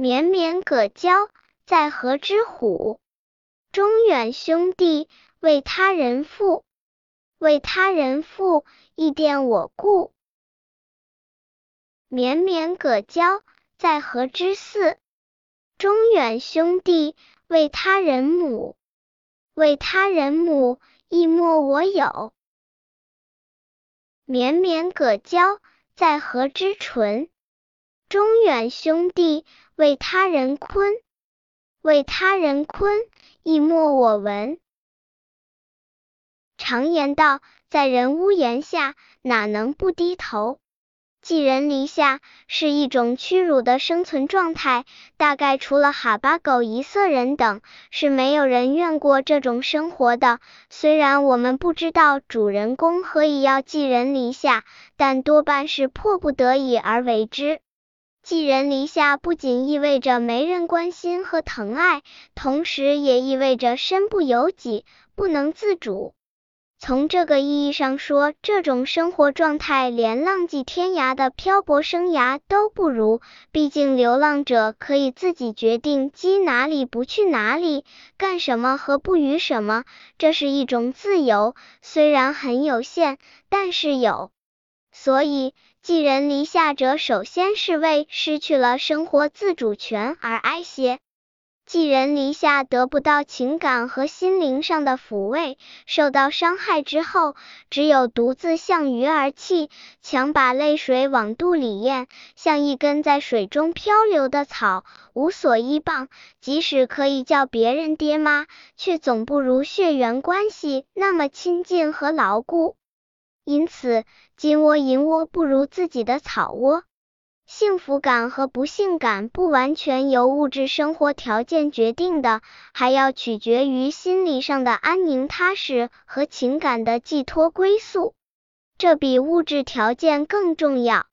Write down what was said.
绵绵葛交，在河之虎。中远兄弟，为他人父。为他人妇，亦奠我故。绵绵葛交，在河之涘。中远兄弟，为他人母。为他人母，亦莫我有。绵绵葛交，在河之淳。中远兄弟，为他人坤。为他人坤，亦莫我闻。常言道，在人屋檐下，哪能不低头？寄人篱下是一种屈辱的生存状态，大概除了哈巴狗、一色人等，是没有人愿过这种生活的。虽然我们不知道主人公何以要寄人篱下，但多半是迫不得已而为之。寄人篱下不仅意味着没人关心和疼爱，同时也意味着身不由己，不能自主。从这个意义上说，这种生活状态连浪迹天涯的漂泊生涯都不如。毕竟，流浪者可以自己决定鸡哪里不去哪里，干什么和不与什么，这是一种自由，虽然很有限，但是有。所以，寄人篱下者首先是为失去了生活自主权而哀歇。寄人篱下得不到情感和心灵上的抚慰，受到伤害之后，只有独自向鱼儿泣，强把泪水往肚里咽，像一根在水中漂流的草，无所依傍。即使可以叫别人爹妈，却总不如血缘关系那么亲近和牢固。因此，金窝银窝不如自己的草窝。幸福感和不幸感不完全由物质生活条件决定的，还要取决于心理上的安宁踏实和情感的寄托归宿，这比物质条件更重要。